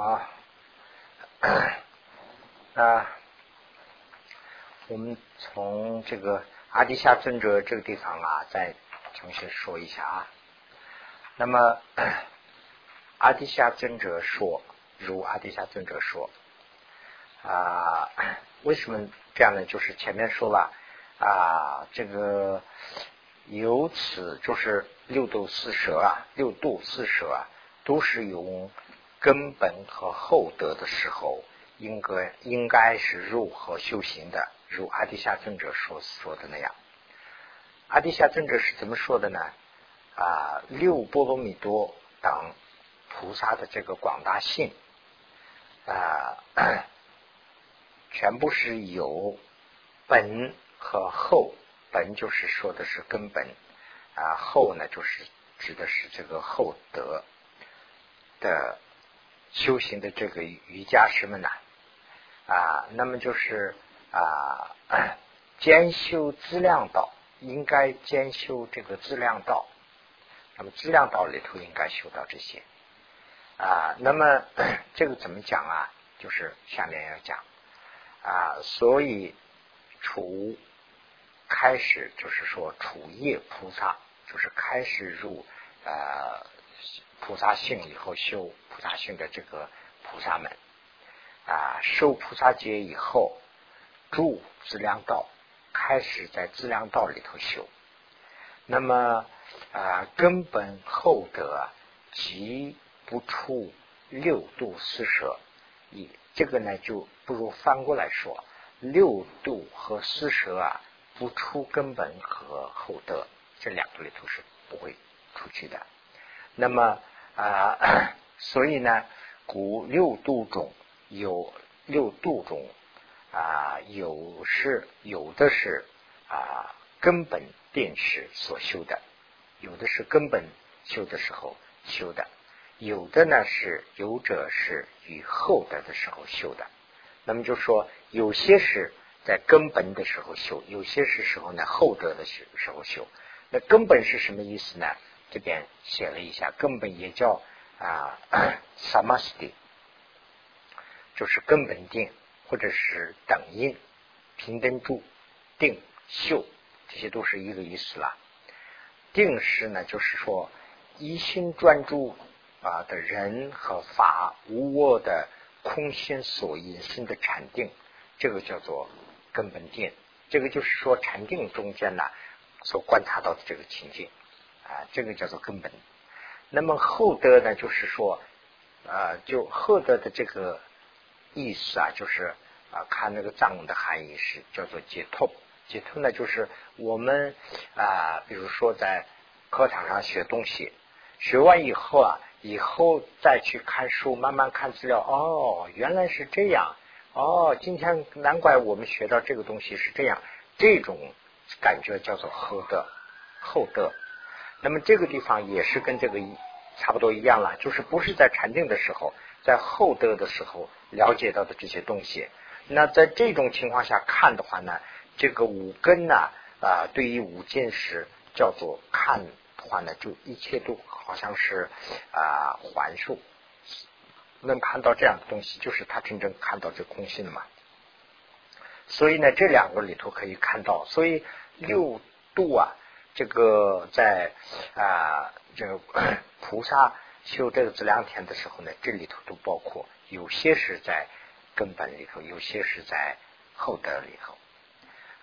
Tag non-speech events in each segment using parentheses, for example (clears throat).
好，(clears throat) 那我们从这个阿底夏尊者这个地方啊，再重新说一下啊。那么 (clears throat) 阿底夏尊者说，如阿底夏尊者说啊，为什么这样呢？就是前面说了啊，这个由此就是六度四舍啊，六度四舍啊，都是用。根本和厚德的时候，应该应该是如何修行的？如阿底夏尊者所说的那样，阿底夏尊者是怎么说的呢？啊，六波罗蜜多等菩萨的这个广大性啊，(clears throat) 全部是有本和厚。本就是说的是根本啊，厚呢就是指的是这个厚德的。修行的这个瑜伽师们呢，啊，那么就是啊，(clears throat) 兼修资量道，应该兼修这个资量道。那么资量道里头应该修到这些啊。那么 (clears throat) 这个怎么讲啊？就是下面要讲啊。所以除开始就是说除业菩萨，就是开始入啊。菩萨性以后修菩萨性的这个菩萨们啊，受菩萨戒以后住资粮道，开始在资粮道里头修。那么啊，根本厚德即不出六度四舍。以这个呢，就不如翻过来说，六度和四舍啊，不出根本和厚德，这两个里头是不会出去的。那么啊，(clears throat) 所以呢，古六度中有六度中啊，有是有的是啊根本定时所修的，有的是根本修的时候修的，有的呢是有者是与后德的时候修的。那么就说有些是在根本的时候修，有些是时候呢后者的时时候修。那根本是什么意思呢？这边写了一下，根本也叫啊，(coughs) samadhi，就是根本定，或者是等印、平等住、定、秀，这些都是一个意思了。定是呢，就是说一心专注啊的人和法无我的空心所引生的禅定，这个叫做根本定。这个就是说禅定中间呢所观察到的这个情境。啊，这个叫做根本。那么厚德呢，就是说，啊，就厚德的这个意思啊，就是啊，看那个藏文的含义是叫做解脱。解脱呢，就是我们啊，比如说在课堂上学东西，学完以后啊，以后再去看书，慢慢看资料，哦，原来是这样，哦，今天难怪我们学到这个东西是这样，这种感觉叫做厚德，厚德。那么这个地方也是跟这个差不多一样了，就是不是在禅定的时候，在后德的时候了解到的这些东西。那在这种情况下看的话呢，这个五根呢啊，对于五见识叫做看的话呢，就一切都好像是啊环数，能看到这样的东西，就是他真正看到这空性了嘛。所以呢，这两个里头可以看到，所以六度啊。这个在啊，这个菩萨修这个资粮田的时候呢，这里头都包括，有些是在根本里头，有些是在后德里头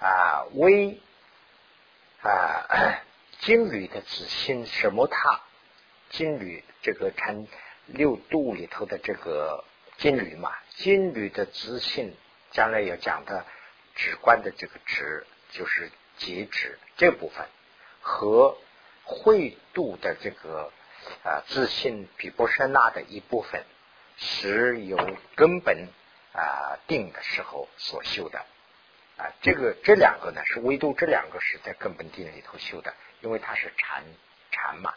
啊。微啊金缕的子心什么塔？金缕这个禅六度里头的这个金缕嘛，金缕的子心，将来要讲的直观的这个直，就是截止这部分。和会度的这个啊自信比波舍那的一部分，是由根本啊定的时候所修的啊，这个这两个呢是唯独这两个是在根本定里头修的，因为它是禅禅嘛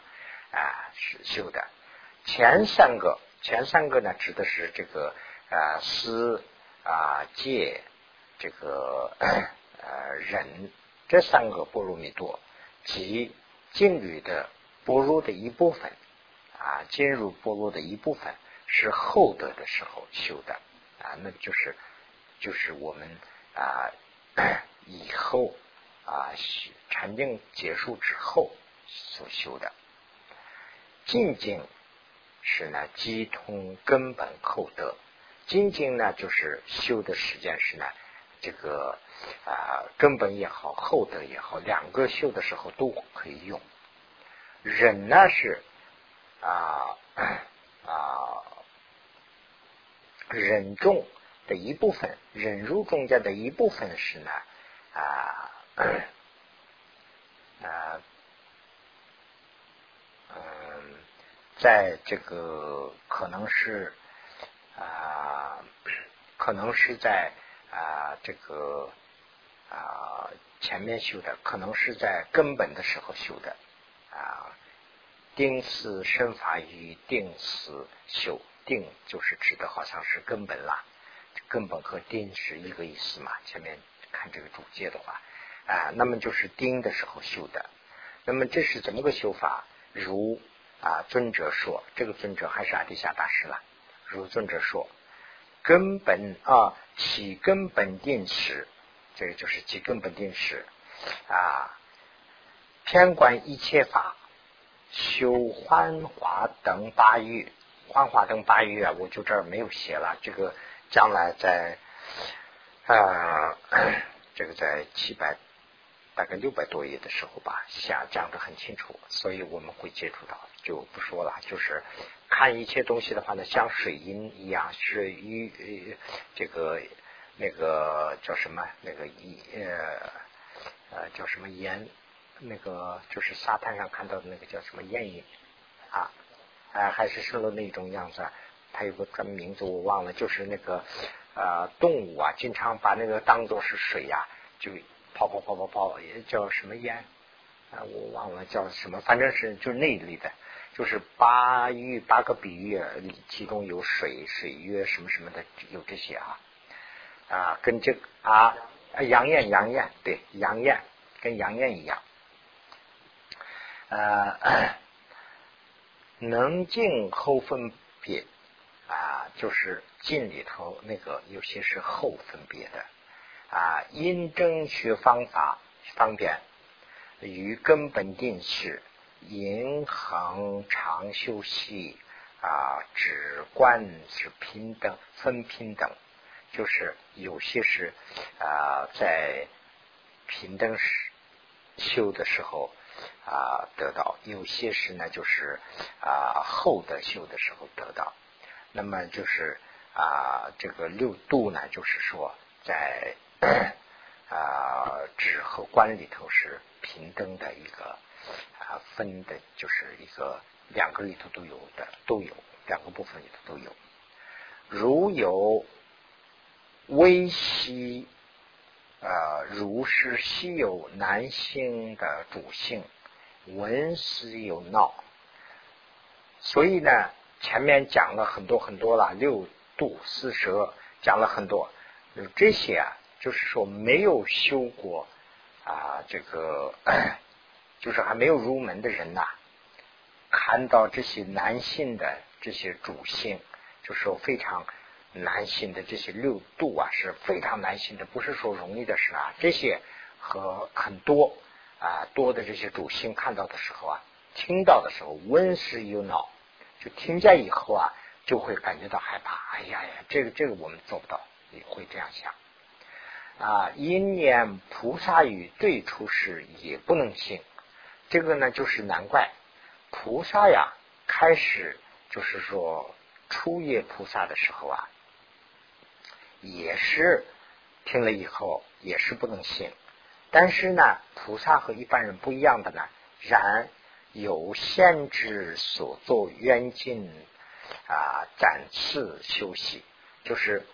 啊是修的。前三个前三个呢指的是这个啊思啊戒这个呃忍这三个波罗蜜多。即金缕的波罗的一部分啊，金缕波罗的一部分是厚德的时候修的啊，那就是就是我们啊以后啊禅定结束之后所修的。静静是呢，机通根本厚德。静静呢，就是修的时间是呢，这个啊根本也好，厚德也好，两个修的时候都可以用。忍呢是啊 (coughs) 啊忍重的一部分，忍辱中间的一部分是呢啊 (coughs) 啊嗯，在这个可能是啊可能是在啊这个啊前面修的，可能是在根本的时候修的。啊，定思身法与定思修，定就是指的好像是根本啦，根本和定是一个意思嘛。前面看这个主界的话，啊，那么就是定的时候修的。那么这是怎么个修法？如啊尊者说，这个尊者还是阿底夏大师了。如尊者说，根本啊起根本定时，这个就是起根本定时啊。偏观一切法，修幻化等八欲，幻化等八欲啊，我就这儿没有写了。这个将来在啊，(coughs) 这个在七百大概六百多页的时候吧，下讲的很清楚，所以我们会接触到，就不说了。就是看一切东西的话呢，像水银一样，是与这个那个叫什么那个一呃呃叫什么盐。那个就是沙滩上看到的那个叫什么烟影啊，啊还是说的那种样子，它有个专门名字我忘了，就是那个呃动物啊，经常把那个当做是水呀，就泡泡泡泡泡，也叫什么烟啊，我忘了叫什么，反正是就是那一类的，就是八喻八个比喻，其中有水水月什么什么的，有这些啊啊，跟这啊杨艳杨艳对杨艳跟杨艳一样。呃，能静后分别啊，就是静里头那个有些是后分别的啊。因正学方法方便，与根本定式，银行长休息啊，止观是平等分平等，就是有些是啊，在平等时修的时候。啊，得到有些是呢，就是啊后的修的时候得到。那么就是啊这个六度呢，就是说在 (coughs) 啊指和观里头是平等的一个啊分的，就是一个两个里头都有的都有两个部分里头都有。如有微细啊，如是稀有男性的主性。文思有闹，所以呢，前面讲了很多很多了，六度四舌讲了很多，这些啊，就是说没有修过啊，这个就是还没有入门的人呐，看到这些男性的这些主性，就是说非常男性的这些六度啊，是非常男性的，不是说容易的事啊，这些和很多。啊，多的这些主性看到的时候啊，听到的时候，温时有恼，就听见以后啊，就会感觉到害怕。哎呀呀，这个这个我们做不到，也会这样想。啊，因念菩萨语最初时也不能信，这个呢就是难怪菩萨呀，开始就是说初夜菩萨的时候啊，也是听了以后也是不能信。但是呢，菩萨和一般人不一样的呢，然有限制所作远近啊，暂次休息，就是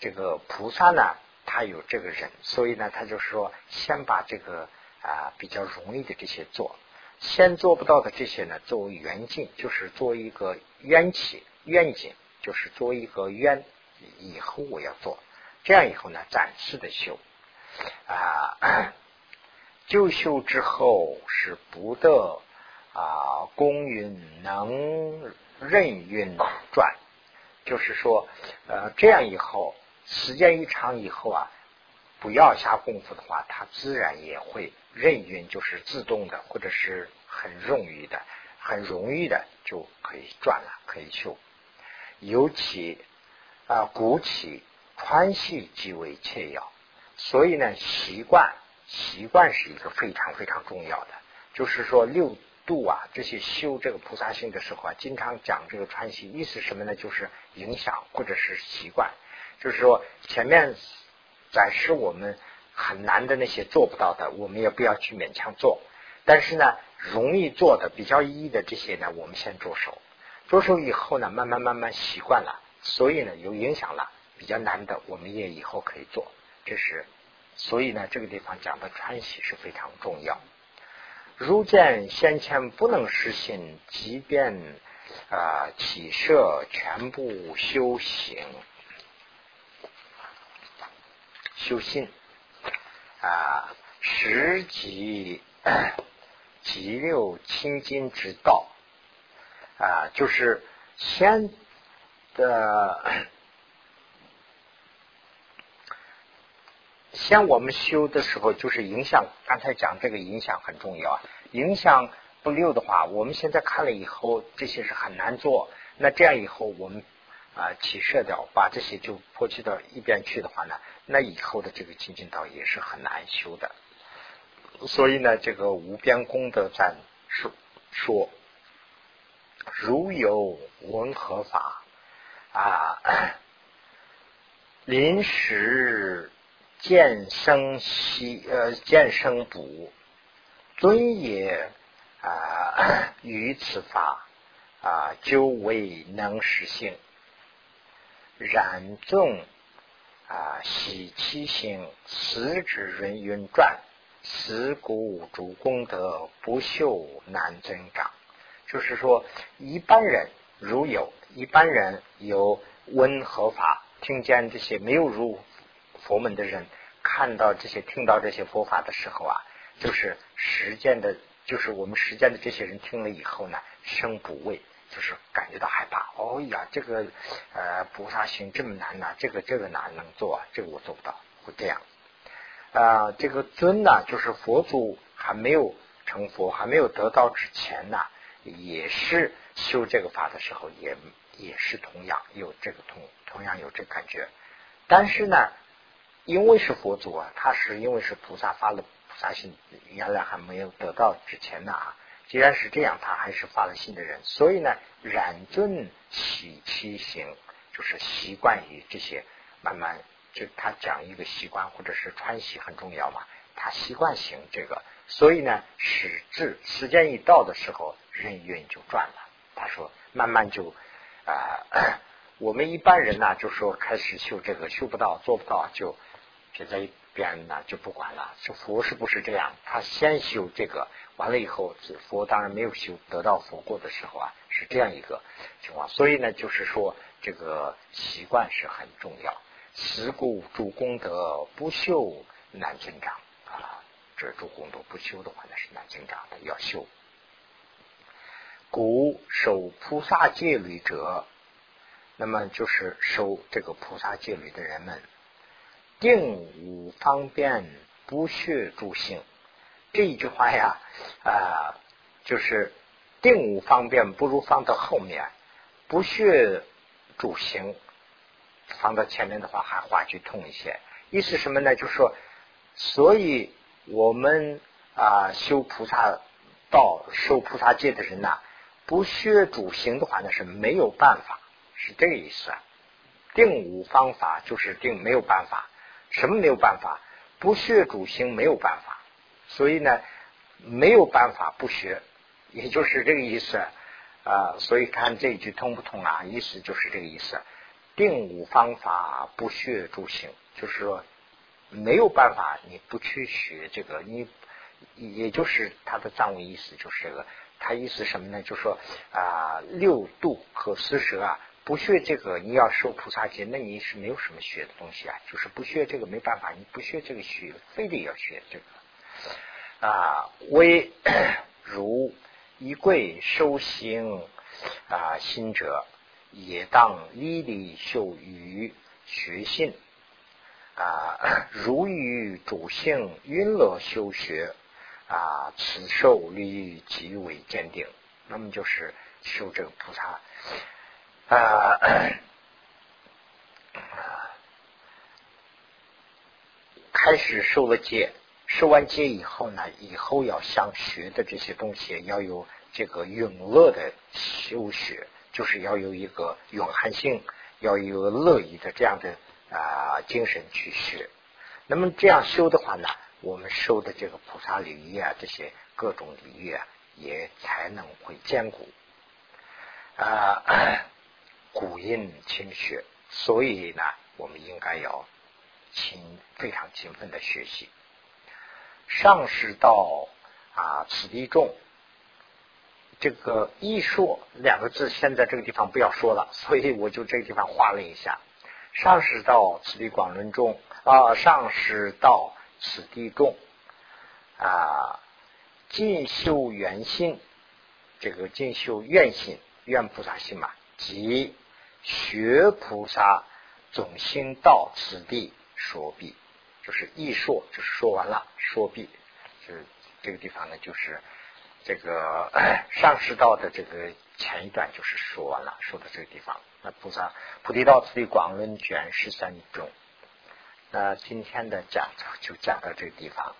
这个菩萨呢，他有这个人，所以呢，他就说先把这个啊比较容易的这些做，先做不到的这些呢，作为远近，就是做一个缘起愿景，就是做一个愿，以后我要做，这样以后呢，暂时的修。啊。就修之后是不得啊，公运能任运转，就是说，呃，这样以后时间一长以后啊，不要下功夫的话，它自然也会任运，就是自动的，或者是很容易的、很容易的就可以转了，可以修。尤其啊，鼓起川系极为切要，所以呢，习惯习惯是一个非常非常重要的。就是说六度啊，这些修这个菩萨性的时候啊，经常讲这个川系，意思什么呢？就是影响或者是习惯。就是说前面展示我们很难的那些做不到的，我们也不要去勉强做。但是呢，容易做的、比较易的这些呢，我们先着手。着手以后呢，慢慢慢慢习惯了，所以呢有影响了。比较难的，我们也以后可以做。这是所以呢，这个地方讲的穿习是非常重要。如见先前不能实行，即便啊起设全部修行修心啊，实即即六清净之道。啊，就是先的，先我们修的时候，就是影响。刚才讲这个影响很重要，影响不溜的话，我们现在看了以后，这些是很难做。那这样以后，我们啊起射掉，把这些就抛弃到一边去的话呢，那以后的这个清净道也是很难修的。所以呢，这个无边功德赞说说。如有文合法啊，临时见生息呃见生补尊也啊 (coughs) 于此法啊久未能实行，然众啊喜其行，此之人云转，此古主功德不朽难增长。就是说，一般人如有一般人有温和法，听见这些没有入佛门的人，看到这些听到这些佛法的时候啊，就是实践的，就是我们实践的这些人听了以后呢，生不畏，就是感觉到害怕。哦呀，这个呃菩萨行这么难呐，这个这个哪能做啊？这个我做不到，会这样。啊，这个尊呢，就是佛祖还没有成佛，还没有得到之前呢。也是修这个法的时候，也也是同样有这个同同样有这感觉，但是呢，因为是佛祖啊，他是因为是菩萨发了菩萨心，原来还没有得到之前呢啊，既然是这样，他还是发了心的人，所以呢，染尊起其行，就是习惯于这些，慢慢就他讲一个习惯或者是穿习很重要嘛，他习惯行这个。所以呢，使至时间一到的时候，人运就转了。他说，慢慢就啊，(coughs) 我们一般人呢，就说开始修这个，修不到，做不到，就就在别人呢，就不管了。这佛是不是这样？他先修这个，完了以后，佛当然没有修，得到佛过的时候啊，是这样一个情况。所以呢，就是说，这个习惯是很重要。持故诸功德不修难增长啊。这诸功德不修的话，那是难增长的，要修。故守菩萨戒律者，那么就是守这个菩萨戒律的人们，定无方便不学诸行。这一句话呀，啊，就是定无方便，不如放到后面，不学诸行，放到前面的话，还话句通一些。意思什么呢？就是说，所以。我们啊修菩萨道、受菩萨戒的人呐，不学主行的话呢是没有办法，是这个意思。定无方法就是定没有办法，什么没有办法？不学主行没有办法，所以呢没有办法不学，也就是这个意思啊。所以看这一句通不通啊？意思就是这个意思。定无方法不学主行，就是说。没有办法，你不去学这个，你也就是他的藏文意思就是这个，他意思什么呢？就说啊，六度和四舌啊，不学这个，你要受菩萨戒，那你是没有什么学的东西啊，就是不学这个没办法，你不学这个学，非得要学这个啊。为如一柜受行啊，心者也当历历修于学信啊，如于主性云乐修学啊，此受力极为坚定。那么就是修这个菩萨啊，(coughs) 开始受了戒，受完戒以后呢，以后要想学的这些东西，要有这个永乐的修学，就是要有一个永恒性，要有乐意的这样的啊精神去学。那么这样修的话呢，我们受的这个菩萨礼仪啊，这些各种礼仪啊，也才能会坚固啊，古印清学。所以呢，我们应该要勤非常勤奋的学习。上师道啊，此地重。这个艺术两个字，现在这个地方不要说了，所以我就这个地方画了一下。上师道此地广论中啊，上师道此地重啊，进修圆心，这个进修愿心，愿菩萨心嘛，即学菩萨总心到此地说毕。就是一说，就是说完了，说毕，是这个地方呢，就是这个上师道的这个前一段就是说完了，说到这个地方。那菩萨菩提道次第广论卷十三中，那今天的讲座就讲到这个地方。